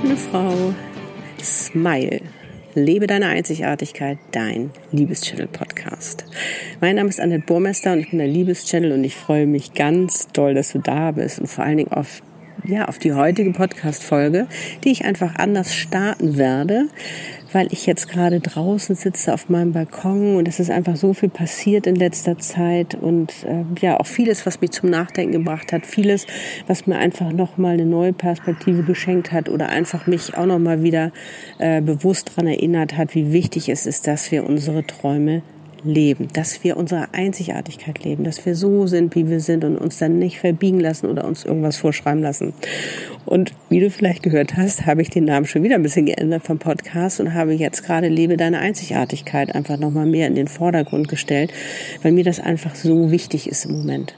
Hallo, schöne Frau. Smile. Lebe deine Einzigartigkeit, dein Liebeschannel-Podcast. Mein Name ist Annette Burmester und ich bin der Liebeschannel und ich freue mich ganz doll, dass du da bist und vor allen Dingen auf ja, auf die heutige Podcast-Folge, die ich einfach anders starten werde, weil ich jetzt gerade draußen sitze auf meinem Balkon und es ist einfach so viel passiert in letzter Zeit und äh, ja, auch vieles, was mich zum Nachdenken gebracht hat, vieles, was mir einfach nochmal eine neue Perspektive geschenkt hat oder einfach mich auch nochmal wieder äh, bewusst daran erinnert hat, wie wichtig es ist, dass wir unsere Träume leben, dass wir unsere Einzigartigkeit leben, dass wir so sind, wie wir sind und uns dann nicht verbiegen lassen oder uns irgendwas vorschreiben lassen. Und wie du vielleicht gehört hast, habe ich den Namen schon wieder ein bisschen geändert vom Podcast und habe jetzt gerade Lebe deine Einzigartigkeit einfach nochmal mehr in den Vordergrund gestellt, weil mir das einfach so wichtig ist im Moment.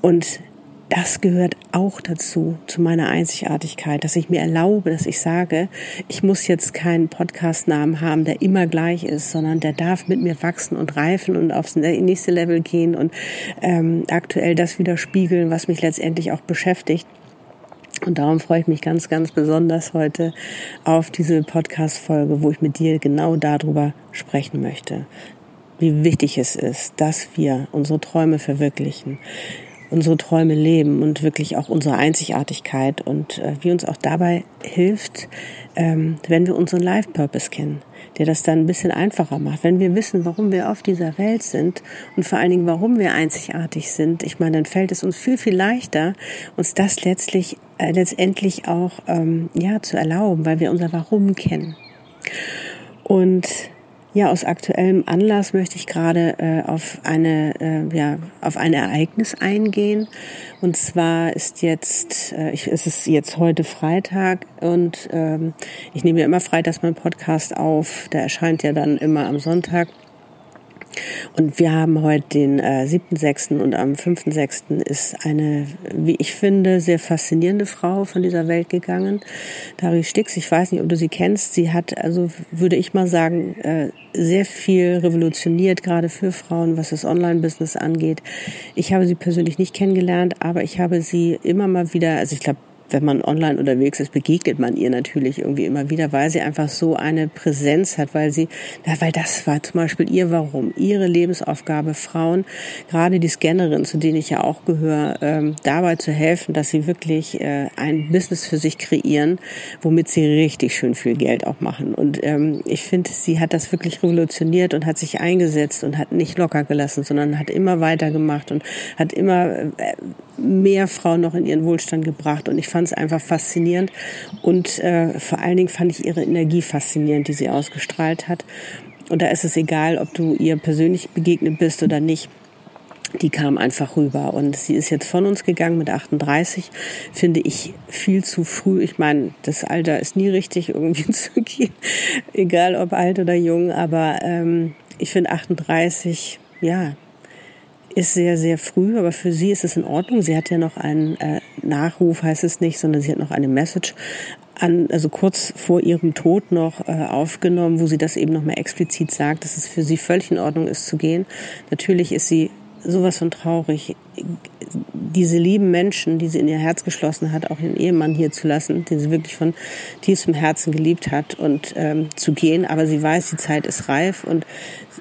Und das gehört auch dazu, zu meiner Einzigartigkeit, dass ich mir erlaube, dass ich sage, ich muss jetzt keinen Podcast-Namen haben, der immer gleich ist, sondern der darf mit mir wachsen und reifen und aufs nächste Level gehen und ähm, aktuell das widerspiegeln, was mich letztendlich auch beschäftigt. Und darum freue ich mich ganz, ganz besonders heute auf diese Podcast-Folge, wo ich mit dir genau darüber sprechen möchte. Wie wichtig es ist, dass wir unsere Träume verwirklichen, unsere Träume leben und wirklich auch unsere Einzigartigkeit und äh, wie uns auch dabei hilft, ähm, wenn wir unseren Life Purpose kennen, der das dann ein bisschen einfacher macht. Wenn wir wissen, warum wir auf dieser Welt sind und vor allen Dingen, warum wir einzigartig sind, ich meine, dann fällt es uns viel, viel leichter, uns das letztlich, äh, letztendlich auch ähm, ja, zu erlauben, weil wir unser Warum kennen. Und ja, aus aktuellem Anlass möchte ich gerade äh, auf eine äh, ja auf ein Ereignis eingehen. Und zwar ist jetzt äh, ich, es ist jetzt heute Freitag und ähm, ich nehme ja immer freitags meinen Podcast auf. Der erscheint ja dann immer am Sonntag. Und wir haben heute den äh, 7.6. und am 5.6. ist eine, wie ich finde, sehr faszinierende Frau von dieser Welt gegangen. Dari Stix, ich weiß nicht, ob du sie kennst. Sie hat, also würde ich mal sagen, äh, sehr viel revolutioniert, gerade für Frauen, was das Online-Business angeht. Ich habe sie persönlich nicht kennengelernt, aber ich habe sie immer mal wieder, also ich glaube, wenn man online unterwegs ist, begegnet man ihr natürlich irgendwie immer wieder, weil sie einfach so eine Präsenz hat, weil sie, ja, weil das war zum Beispiel ihr Warum, ihre Lebensaufgabe, Frauen, gerade die Scannerin, zu denen ich ja auch gehöre, ähm, dabei zu helfen, dass sie wirklich äh, ein Business für sich kreieren, womit sie richtig schön viel Geld auch machen. Und ähm, ich finde, sie hat das wirklich revolutioniert und hat sich eingesetzt und hat nicht locker gelassen, sondern hat immer weitergemacht und hat immer äh, mehr Frauen noch in ihren Wohlstand gebracht. Und ich fand es einfach faszinierend. Und äh, vor allen Dingen fand ich ihre Energie faszinierend, die sie ausgestrahlt hat. Und da ist es egal, ob du ihr persönlich begegnet bist oder nicht. Die kam einfach rüber und sie ist jetzt von uns gegangen mit 38, finde ich viel zu früh. Ich meine, das Alter ist nie richtig irgendwie zu gehen, egal ob alt oder jung, aber ähm, ich finde 38, ja, ist sehr, sehr früh, aber für sie ist es in Ordnung. Sie hat ja noch einen äh, Nachruf, heißt es nicht, sondern sie hat noch eine Message an, also kurz vor ihrem Tod noch äh, aufgenommen, wo sie das eben noch mal explizit sagt, dass es für sie völlig in Ordnung ist zu gehen. Natürlich ist sie sowas von traurig. Diese lieben Menschen, die sie in ihr Herz geschlossen hat, auch ihren Ehemann hier zu lassen, den sie wirklich von tiefstem Herzen geliebt hat und ähm, zu gehen. Aber sie weiß, die Zeit ist reif und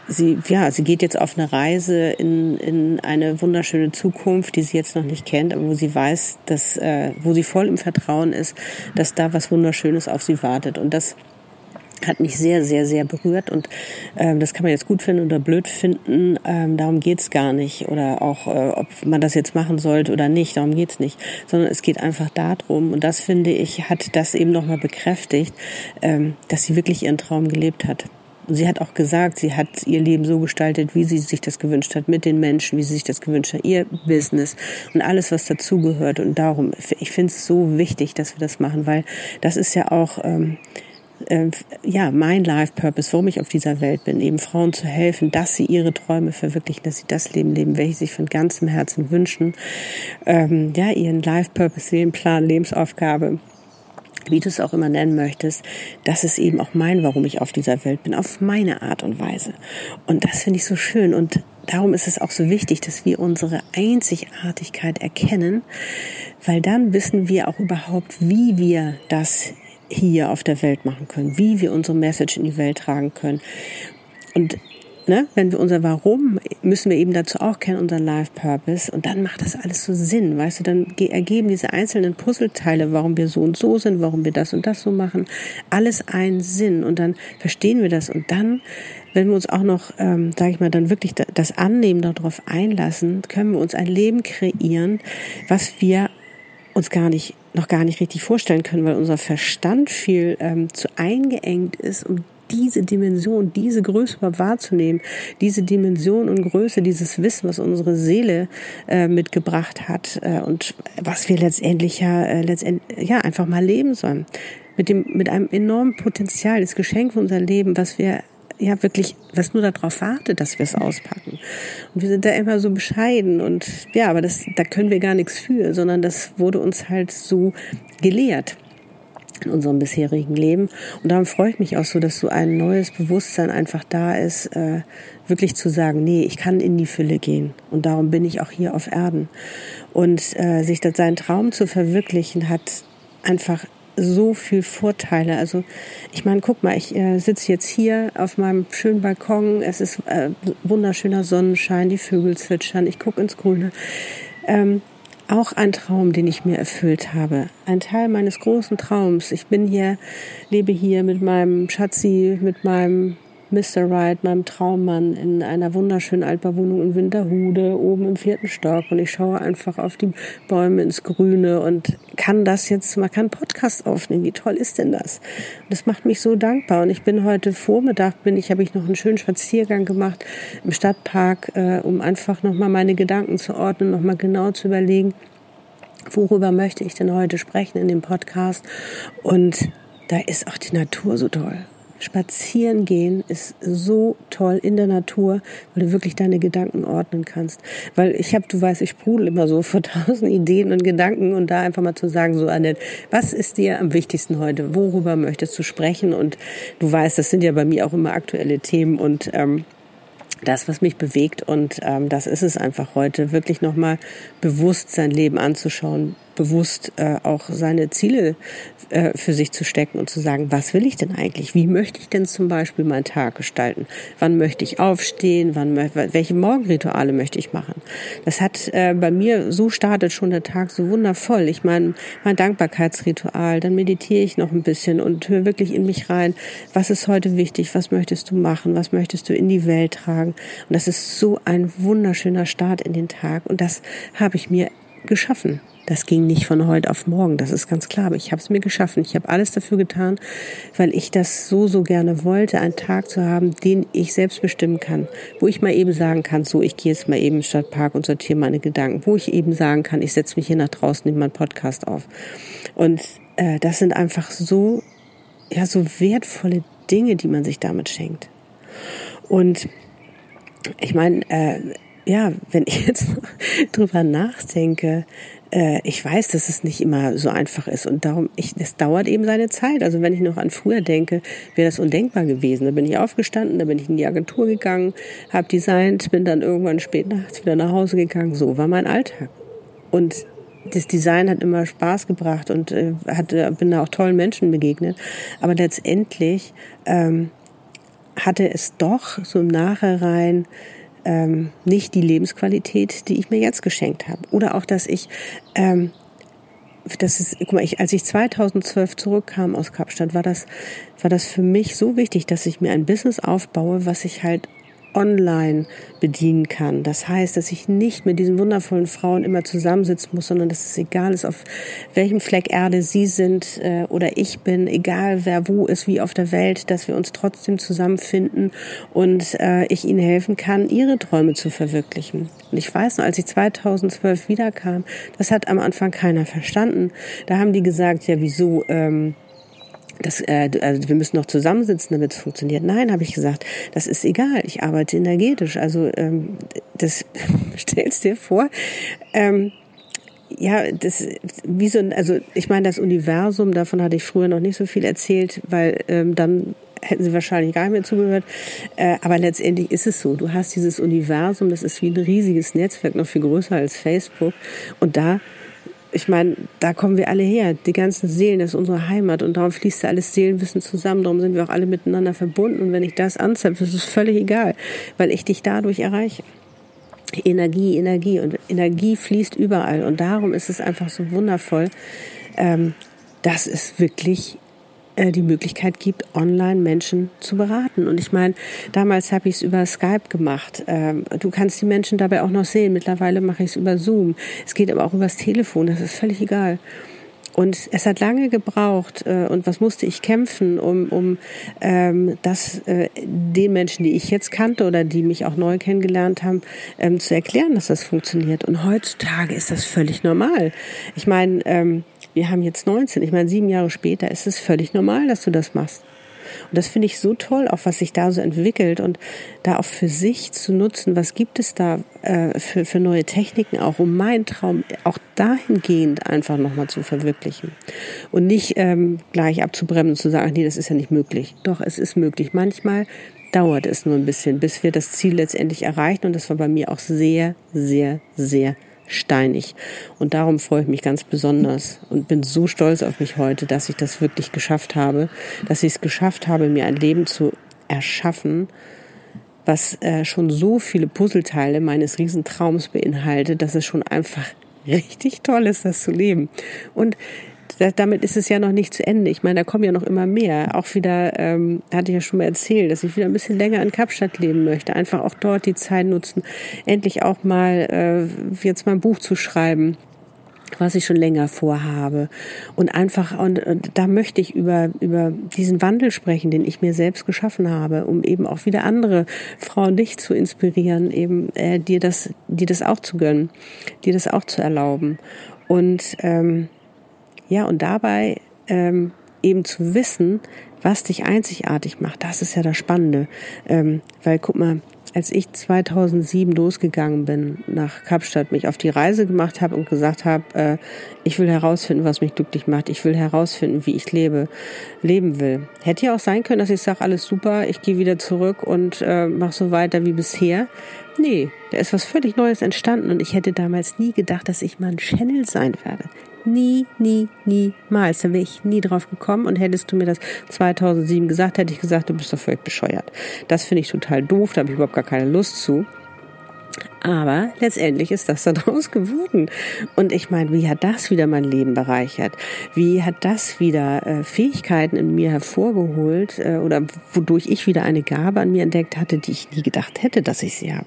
sie, ja, sie geht jetzt auf eine Reise in, in eine wunderschöne Zukunft, die sie jetzt noch nicht kennt, aber wo sie weiß, dass, äh, wo sie voll im Vertrauen ist, dass da was Wunderschönes auf sie wartet. Und das hat mich sehr, sehr, sehr berührt und ähm, das kann man jetzt gut finden oder blöd finden. Ähm, darum geht's gar nicht oder auch, äh, ob man das jetzt machen sollte oder nicht. Darum geht's nicht, sondern es geht einfach darum und das finde ich hat das eben nochmal bekräftigt, ähm, dass sie wirklich ihren Traum gelebt hat. Und sie hat auch gesagt, sie hat ihr Leben so gestaltet, wie sie sich das gewünscht hat, mit den Menschen, wie sie sich das gewünscht hat, ihr Business und alles, was dazugehört. Und darum, ich finde es so wichtig, dass wir das machen, weil das ist ja auch ähm, äh, ja mein Life Purpose, warum ich auf dieser Welt bin, eben Frauen zu helfen, dass sie ihre Träume verwirklichen, dass sie das Leben leben, welches sich von ganzem Herzen wünschen, ähm, ja ihren Life Purpose, Lebensplan, Lebensaufgabe wie du es auch immer nennen möchtest, das ist eben auch mein, warum ich auf dieser Welt bin, auf meine Art und Weise. Und das finde ich so schön. Und darum ist es auch so wichtig, dass wir unsere Einzigartigkeit erkennen, weil dann wissen wir auch überhaupt, wie wir das hier auf der Welt machen können, wie wir unsere Message in die Welt tragen können. Und ne, wenn wir unser Warum, müssen wir eben dazu auch kennen, unseren Life Purpose. Und dann macht das alles so Sinn, weißt du, dann ergeben diese einzelnen Puzzleteile, warum wir so und so sind, warum wir das und das so machen, alles einen Sinn. Und dann verstehen wir das. Und dann, wenn wir uns auch noch, ähm, sage ich mal, dann wirklich das Annehmen darauf einlassen, können wir uns ein Leben kreieren, was wir uns gar nicht noch gar nicht richtig vorstellen können, weil unser Verstand viel ähm, zu eingeengt ist, um diese Dimension, diese Größe wahrzunehmen, diese Dimension und Größe, dieses Wissen, was unsere Seele äh, mitgebracht hat äh, und was wir letztendlich ja, äh, letztendlich, ja einfach mal leben sollen. Mit dem, mit einem enormen Potenzial, das Geschenk für unser Leben, was wir ja wirklich, was nur darauf wartet, dass wir es auspacken. Und wir sind da immer so bescheiden und ja, aber das, da können wir gar nichts für, sondern das wurde uns halt so gelehrt in unserem bisherigen Leben. Und darum freue ich mich auch so, dass so ein neues Bewusstsein einfach da ist, äh, wirklich zu sagen, nee, ich kann in die Fülle gehen. Und darum bin ich auch hier auf Erden. Und äh, sich das seinen Traum zu verwirklichen, hat einfach so viel Vorteile. Also ich meine, guck mal, ich äh, sitze jetzt hier auf meinem schönen Balkon. Es ist äh, wunderschöner Sonnenschein, die Vögel zwitschern, ich gucke ins Grüne. Ähm, auch ein Traum, den ich mir erfüllt habe. Ein Teil meines großen Traums. Ich bin hier, lebe hier mit meinem Schatzi, mit meinem Mr. Wright, meinem Traummann, in einer wunderschönen Altbauwohnung in Winterhude, oben im vierten Stock. Und ich schaue einfach auf die Bäume ins Grüne und kann das jetzt, man kann Podcast aufnehmen. Wie toll ist denn das? Und das macht mich so dankbar. Und ich bin heute Vormittag, bin ich, habe ich noch einen schönen Spaziergang gemacht im Stadtpark, äh, um einfach nochmal meine Gedanken zu ordnen, nochmal genau zu überlegen, worüber möchte ich denn heute sprechen in dem Podcast. Und da ist auch die Natur so toll. Spazieren gehen ist so toll in der Natur, weil du wirklich deine Gedanken ordnen kannst. Weil ich habe, du weißt, ich sprudel immer so vor tausend Ideen und Gedanken und da einfach mal zu sagen, so Annette, was ist dir am wichtigsten heute? Worüber möchtest du sprechen? Und du weißt, das sind ja bei mir auch immer aktuelle Themen und ähm, das, was mich bewegt und ähm, das ist es einfach heute, wirklich nochmal bewusst sein Leben anzuschauen, bewusst äh, auch seine Ziele äh, für sich zu stecken und zu sagen, was will ich denn eigentlich? Wie möchte ich denn zum Beispiel meinen Tag gestalten? Wann möchte ich aufstehen? Wann, welche Morgenrituale möchte ich machen? Das hat äh, bei mir, so startet schon der Tag so wundervoll. Ich meine, mein Dankbarkeitsritual, dann meditiere ich noch ein bisschen und höre wirklich in mich rein, was ist heute wichtig? Was möchtest du machen? Was möchtest du in die Welt tragen? Und das ist so ein wunderschöner Start in den Tag und das habe ich mir geschaffen. Das ging nicht von heute auf morgen, das ist ganz klar. Aber ich habe es mir geschaffen. Ich habe alles dafür getan, weil ich das so, so gerne wollte, einen Tag zu haben, den ich selbst bestimmen kann. Wo ich mal eben sagen kann, so, ich gehe jetzt mal eben im Stadtpark und sortiere meine Gedanken. Wo ich eben sagen kann, ich setze mich hier nach draußen, nehme meinen Podcast auf. Und äh, das sind einfach so, ja, so wertvolle Dinge, die man sich damit schenkt. Und ich meine, äh, ja, wenn ich jetzt drüber nachdenke, äh, ich weiß, dass es nicht immer so einfach ist und darum, ich, es dauert eben seine Zeit. Also wenn ich noch an früher denke, wäre das undenkbar gewesen. Da bin ich aufgestanden, da bin ich in die Agentur gegangen, habe designt, bin dann irgendwann spät nachts wieder nach Hause gegangen. So war mein Alltag. Und das Design hat immer Spaß gebracht und äh, hat, bin da auch tollen Menschen begegnet. Aber letztendlich ähm, hatte es doch so im Nachhinein ähm, nicht die Lebensqualität, die ich mir jetzt geschenkt habe. Oder auch, dass ich, ähm, das ist, guck mal, ich, als ich 2012 zurückkam aus Kapstadt, war das, war das für mich so wichtig, dass ich mir ein Business aufbaue, was ich halt online bedienen kann. Das heißt, dass ich nicht mit diesen wundervollen Frauen immer zusammensitzen muss, sondern dass es egal ist, auf welchem Fleck Erde sie sind äh, oder ich bin, egal wer wo ist, wie auf der Welt, dass wir uns trotzdem zusammenfinden und äh, ich ihnen helfen kann, ihre Träume zu verwirklichen. Und ich weiß noch, als ich 2012 wiederkam, das hat am Anfang keiner verstanden. Da haben die gesagt, ja, wieso? Ähm, das, äh, also wir müssen noch zusammensitzen, damit es funktioniert. Nein, habe ich gesagt, das ist egal. Ich arbeite energetisch. Also ähm, das stellst dir vor. Ähm, ja, das wie so ein, also ich meine das Universum, davon hatte ich früher noch nicht so viel erzählt, weil ähm, dann hätten sie wahrscheinlich gar nicht mehr zugehört. Äh, aber letztendlich ist es so. Du hast dieses Universum, das ist wie ein riesiges Netzwerk, noch viel größer als Facebook. Und da ich meine, da kommen wir alle her. Die ganzen Seelen, das ist unsere Heimat und darum fließt da alles Seelenwissen zusammen. Darum sind wir auch alle miteinander verbunden. Und wenn ich das anzapfe, ist es völlig egal, weil ich dich dadurch erreiche. Energie, Energie und Energie fließt überall und darum ist es einfach so wundervoll, ähm, dass es wirklich die Möglichkeit gibt, online Menschen zu beraten. Und ich meine, damals habe ich es über Skype gemacht. Ähm, du kannst die Menschen dabei auch noch sehen. Mittlerweile mache ich es über Zoom. Es geht aber auch übers Telefon. Das ist völlig egal. Und es hat lange gebraucht äh, und was musste ich kämpfen, um, um ähm, das äh, den Menschen, die ich jetzt kannte oder die mich auch neu kennengelernt haben, ähm, zu erklären, dass das funktioniert. Und heutzutage ist das völlig normal. Ich meine, ähm, wir haben jetzt 19, ich meine, sieben Jahre später ist es völlig normal, dass du das machst. Und das finde ich so toll, auch was sich da so entwickelt und da auch für sich zu nutzen, was gibt es da äh, für, für neue Techniken auch, um meinen Traum auch dahingehend einfach nochmal zu verwirklichen. Und nicht ähm, gleich abzubremsen und zu sagen, nee, das ist ja nicht möglich. Doch, es ist möglich. Manchmal dauert es nur ein bisschen, bis wir das Ziel letztendlich erreichen. Und das war bei mir auch sehr, sehr, sehr steinig. Und darum freue ich mich ganz besonders und bin so stolz auf mich heute, dass ich das wirklich geschafft habe, dass ich es geschafft habe, mir ein Leben zu erschaffen, was äh, schon so viele Puzzleteile meines Riesentraums beinhaltet, dass es schon einfach richtig toll ist, das zu leben. Und damit ist es ja noch nicht zu Ende. Ich meine, da kommen ja noch immer mehr. Auch wieder, ähm, hatte ich ja schon mal erzählt, dass ich wieder ein bisschen länger in Kapstadt leben möchte. Einfach auch dort die Zeit nutzen, endlich auch mal äh, jetzt mal ein Buch zu schreiben was ich schon länger vorhabe und einfach und, und da möchte ich über über diesen Wandel sprechen, den ich mir selbst geschaffen habe, um eben auch wieder andere Frauen dich zu inspirieren, eben äh, dir das dir das auch zu gönnen, dir das auch zu erlauben und ähm, ja, und dabei ähm, eben zu wissen, was dich einzigartig macht, das ist ja das Spannende. Ähm, weil guck mal, als ich 2007 losgegangen bin nach Kapstadt, mich auf die Reise gemacht habe und gesagt habe, äh, ich will herausfinden, was mich glücklich macht. Ich will herausfinden, wie ich lebe, leben will. Hätte ja auch sein können, dass ich sage, alles super, ich gehe wieder zurück und äh, mache so weiter wie bisher. Nee, da ist was völlig Neues entstanden und ich hätte damals nie gedacht, dass ich mal ein Channel sein werde. Nie, nie, niemals. Da wäre ich nie drauf gekommen. Und hättest du mir das 2007 gesagt, hätte ich gesagt, du bist doch völlig bescheuert. Das finde ich total doof. Da habe ich überhaupt gar keine Lust zu. Aber letztendlich ist das daraus geworden. Und ich meine, wie hat das wieder mein Leben bereichert? Wie hat das wieder äh, Fähigkeiten in mir hervorgeholt äh, oder wodurch ich wieder eine Gabe an mir entdeckt hatte, die ich nie gedacht hätte, dass ich sie habe?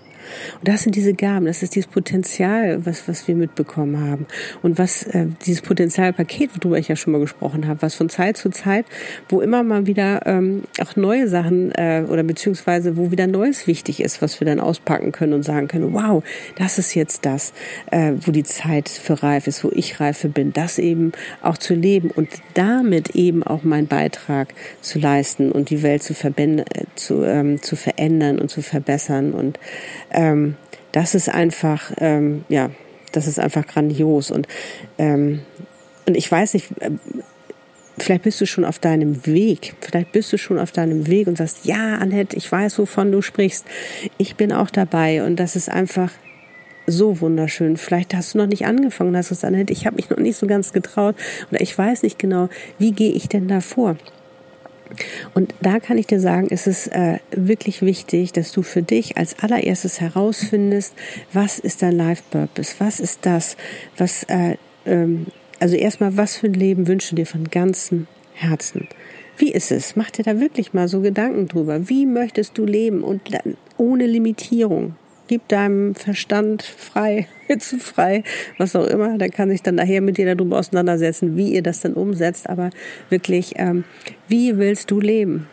Und das sind diese Gaben, das ist dieses Potenzial, was, was wir mitbekommen haben. Und was äh, dieses Potenzialpaket, worüber ich ja schon mal gesprochen habe, was von Zeit zu Zeit, wo immer mal wieder ähm, auch neue Sachen äh, oder beziehungsweise wo wieder Neues wichtig ist, was wir dann auspacken können und sagen können, wow, das ist jetzt das, äh, wo die Zeit für reif ist, wo ich reife bin, das eben auch zu leben und damit eben auch meinen Beitrag zu leisten und die Welt zu, äh, zu, ähm, zu verändern und zu verbessern und ähm, das ist einfach, ähm, ja, das ist einfach grandios. Und, ähm, und ich weiß nicht, äh, vielleicht bist du schon auf deinem Weg. Vielleicht bist du schon auf deinem Weg und sagst, ja, Annette, ich weiß, wovon du sprichst. Ich bin auch dabei. Und das ist einfach so wunderschön. Vielleicht hast du noch nicht angefangen, hast du gesagt, Annette, ich habe mich noch nicht so ganz getraut oder ich weiß nicht genau, wie gehe ich denn da vor? Und da kann ich dir sagen, ist es äh, wirklich wichtig, dass du für dich als allererstes herausfindest, was ist dein Life Purpose? Was ist das, was, äh, ähm, also erstmal, was für ein Leben wünschst du dir von ganzem Herzen? Wie ist es? Mach dir da wirklich mal so Gedanken drüber. Wie möchtest du leben und ohne Limitierung? Gib deinem Verstand frei, zu frei, was auch immer. Der kann sich dann nachher mit dir darüber auseinandersetzen, wie ihr das dann umsetzt. Aber wirklich, ähm, wie willst du leben?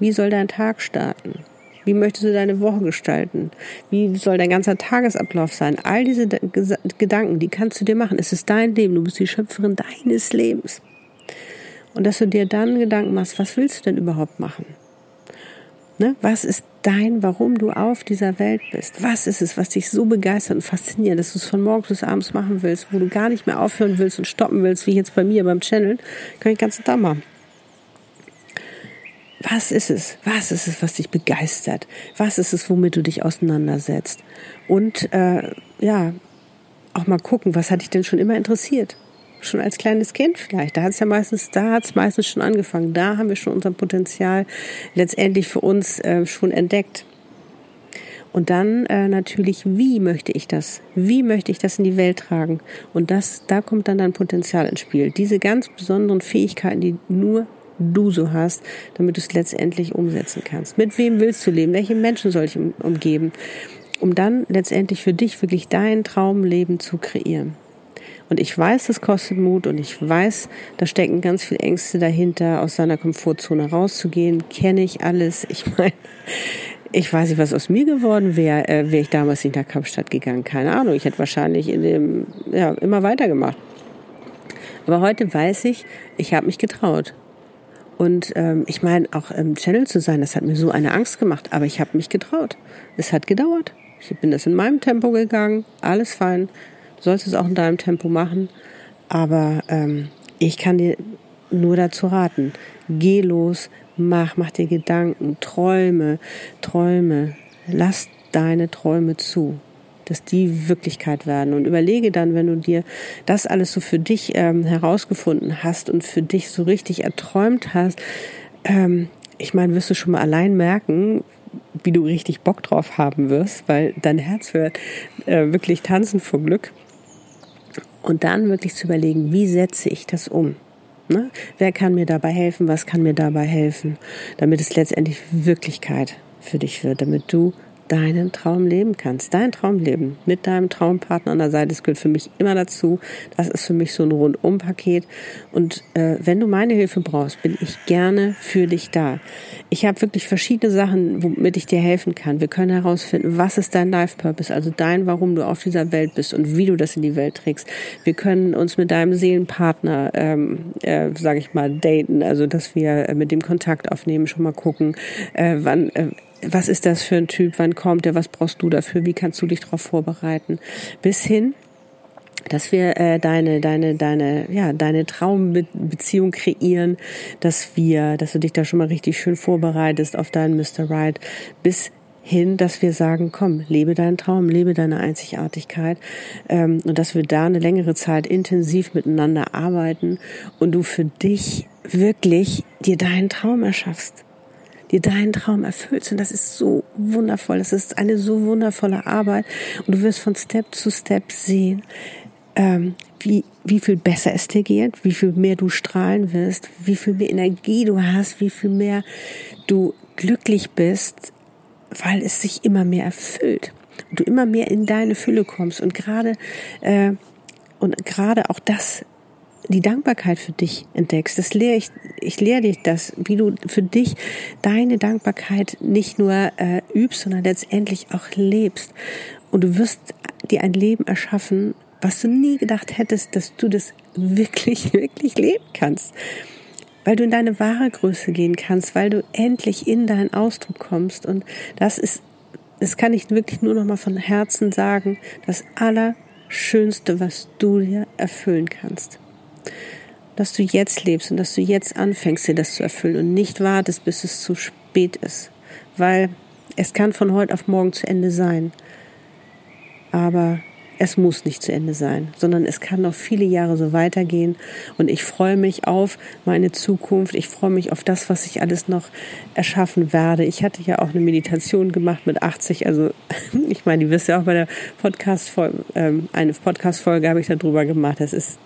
Wie soll dein Tag starten? Wie möchtest du deine Woche gestalten? Wie soll dein ganzer Tagesablauf sein? All diese Gedanken, die kannst du dir machen. Es ist dein Leben. Du bist die Schöpferin deines Lebens. Und dass du dir dann Gedanken machst, was willst du denn überhaupt machen? Ne? Was ist dein, warum du auf dieser Welt bist? Was ist es, was dich so begeistert und fasziniert, dass du es von morgens bis abends machen willst, wo du gar nicht mehr aufhören willst und stoppen willst, wie jetzt bei mir beim Channel? Kann ich ganz da machen. Was ist es? Was ist es, was dich begeistert? Was ist es, womit du dich auseinandersetzt? Und äh, ja, auch mal gucken, was hat dich denn schon immer interessiert? Schon als kleines Kind vielleicht. Da hat es ja meistens, da hat es meistens schon angefangen. Da haben wir schon unser Potenzial letztendlich für uns äh, schon entdeckt. Und dann äh, natürlich, wie möchte ich das? Wie möchte ich das in die Welt tragen? Und das, da kommt dann dein Potenzial ins Spiel. Diese ganz besonderen Fähigkeiten, die nur du so hast, damit du es letztendlich umsetzen kannst. Mit wem willst du leben? Welche Menschen soll ich umgeben? Um dann letztendlich für dich wirklich dein Traumleben zu kreieren. Und ich weiß, das kostet Mut und ich weiß, da stecken ganz viele Ängste dahinter, aus seiner Komfortzone rauszugehen. Kenne ich alles. Ich meine, ich weiß nicht, was aus mir geworden wäre, äh, wäre ich damals nicht nach Kapstadt gegangen. Keine Ahnung. Ich hätte wahrscheinlich in dem, ja, immer weitergemacht. Aber heute weiß ich, ich habe mich getraut. Und ähm, ich meine, auch im Channel zu sein, das hat mir so eine Angst gemacht. Aber ich habe mich getraut. Es hat gedauert. Ich bin das in meinem Tempo gegangen. Alles fein. Sollst es auch in deinem Tempo machen. Aber ähm, ich kann dir nur dazu raten. Geh los, Mach, mach dir Gedanken, träume, träume. Lass deine Träume zu, dass die Wirklichkeit werden. Und überlege dann, wenn du dir das alles so für dich ähm, herausgefunden hast und für dich so richtig erträumt hast, ähm, ich meine, wirst du schon mal allein merken, wie du richtig Bock drauf haben wirst, weil dein Herz wird äh, wirklich tanzen vor Glück. Und dann wirklich zu überlegen, wie setze ich das um? Ne? Wer kann mir dabei helfen? Was kann mir dabei helfen? Damit es letztendlich Wirklichkeit für dich wird, damit du deinen Traum leben kannst. Dein Traumleben mit deinem Traumpartner an der Seite. Das gehört für mich immer dazu. Das ist für mich so ein Rundum-Paket. Und äh, wenn du meine Hilfe brauchst, bin ich gerne für dich da. Ich habe wirklich verschiedene Sachen, womit ich dir helfen kann. Wir können herausfinden, was ist dein Life Purpose, also dein, warum du auf dieser Welt bist und wie du das in die Welt trägst. Wir können uns mit deinem Seelenpartner, ähm, äh, sage ich mal, daten, also dass wir äh, mit dem Kontakt aufnehmen, schon mal gucken, äh, wann äh, was ist das für ein Typ, wann kommt er, was brauchst du dafür, wie kannst du dich darauf vorbereiten, bis hin, dass wir äh, deine deine deine ja deine Traumbeziehung kreieren, dass wir, dass du dich da schon mal richtig schön vorbereitest auf deinen Mr. Right, bis hin, dass wir sagen, komm, lebe deinen Traum, lebe deine Einzigartigkeit ähm, und dass wir da eine längere Zeit intensiv miteinander arbeiten und du für dich wirklich dir deinen Traum erschaffst dir deinen Traum erfüllst. Und das ist so wundervoll. Das ist eine so wundervolle Arbeit. Und du wirst von Step zu Step sehen, ähm, wie, wie viel besser es dir geht, wie viel mehr du strahlen wirst, wie viel mehr Energie du hast, wie viel mehr du glücklich bist, weil es sich immer mehr erfüllt und du immer mehr in deine Fülle kommst und gerade äh, und gerade auch das die Dankbarkeit für dich entdeckst. Das lehre ich, ich lehre dich das, wie du für dich deine Dankbarkeit nicht nur äh, übst, sondern letztendlich auch lebst. Und du wirst dir ein Leben erschaffen, was du nie gedacht hättest, dass du das wirklich, wirklich leben kannst. Weil du in deine wahre Größe gehen kannst, weil du endlich in deinen Ausdruck kommst. Und das ist, das kann ich wirklich nur noch mal von Herzen sagen, das Allerschönste, was du dir erfüllen kannst dass du jetzt lebst und dass du jetzt anfängst, dir das zu erfüllen und nicht wartest, bis es zu spät ist. Weil es kann von heute auf morgen zu Ende sein. Aber es muss nicht zu Ende sein, sondern es kann noch viele Jahre so weitergehen. Und ich freue mich auf meine Zukunft. Ich freue mich auf das, was ich alles noch erschaffen werde. Ich hatte ja auch eine Meditation gemacht mit 80. Also ich meine, die wisst ja auch bei der Podcast-Folge, ähm, eine Podcast-Folge habe ich darüber gemacht. Das ist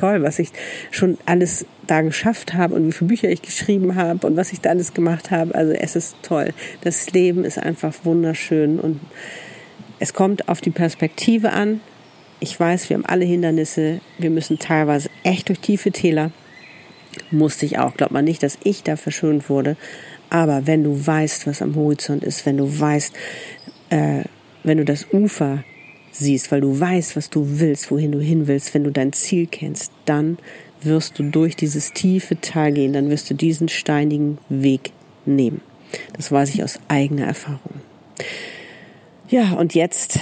toll, was ich schon alles da geschafft habe und wie viele Bücher ich geschrieben habe und was ich da alles gemacht habe. Also es ist toll. Das Leben ist einfach wunderschön und es kommt auf die Perspektive an. Ich weiß, wir haben alle Hindernisse. Wir müssen teilweise echt durch tiefe Täler. Musste ich auch. Glaubt man nicht, dass ich da verschont wurde. Aber wenn du weißt, was am Horizont ist, wenn du weißt, äh, wenn du das Ufer siehst, weil du weißt, was du willst, wohin du hin willst, wenn du dein Ziel kennst, dann wirst du durch dieses tiefe Tal gehen, dann wirst du diesen steinigen Weg nehmen. Das weiß ich aus eigener Erfahrung. Ja, und jetzt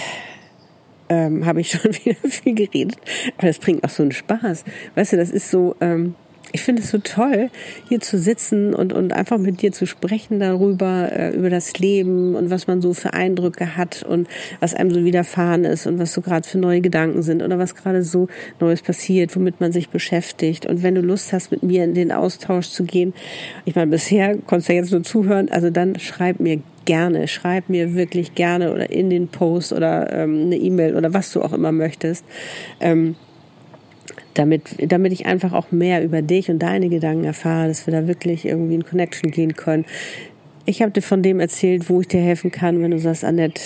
ähm, habe ich schon wieder viel geredet, aber das bringt auch so einen Spaß. Weißt du, das ist so, ähm, ich finde es so toll, hier zu sitzen und, und einfach mit dir zu sprechen darüber, äh, über das Leben und was man so für Eindrücke hat und was einem so widerfahren ist und was so gerade für neue Gedanken sind oder was gerade so Neues passiert, womit man sich beschäftigt. Und wenn du Lust hast, mit mir in den Austausch zu gehen, ich meine, bisher konntest du ja jetzt nur zuhören, also dann schreib mir gerne, schreib mir wirklich gerne oder in den Post oder ähm, eine E-Mail oder was du auch immer möchtest. Ähm, damit, damit ich einfach auch mehr über dich und deine Gedanken erfahre, dass wir da wirklich irgendwie in Connection gehen können. Ich habe dir von dem erzählt, wo ich dir helfen kann, wenn du sagst, Annette,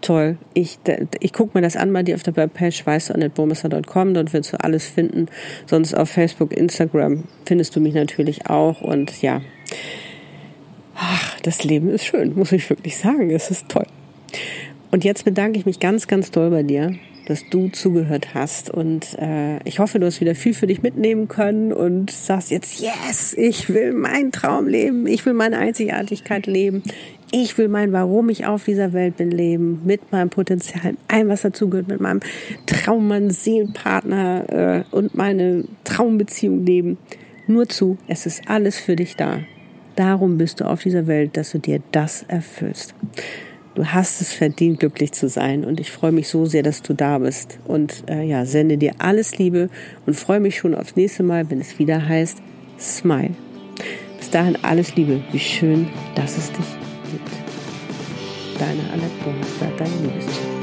toll, ich, ich gucke mir das an bei dir auf der Webpage, weißt du, annettburmesser.com, dort wirst du alles finden. Sonst auf Facebook, Instagram findest du mich natürlich auch und ja, ach, das Leben ist schön, muss ich wirklich sagen, es ist toll. Und jetzt bedanke ich mich ganz, ganz toll bei dir, dass du zugehört hast. Und äh, ich hoffe, du hast wieder viel für dich mitnehmen können und sagst jetzt, yes, ich will meinen Traum leben, ich will meine Einzigartigkeit leben, ich will mein, warum ich auf dieser Welt bin, leben, mit meinem Potenzial, allem, was dazugehört, mit meinem Traummann, Seelenpartner äh, und meine Traumbeziehung leben. Nur zu, es ist alles für dich da. Darum bist du auf dieser Welt, dass du dir das erfüllst. Du hast es verdient, glücklich zu sein. Und ich freue mich so sehr, dass du da bist. Und äh, ja, sende dir alles Liebe und freue mich schon aufs nächste Mal, wenn es wieder heißt Smile. Bis dahin alles Liebe. Wie schön, dass es dich gibt. Deine Annette Burmester, deine Liebeschaft.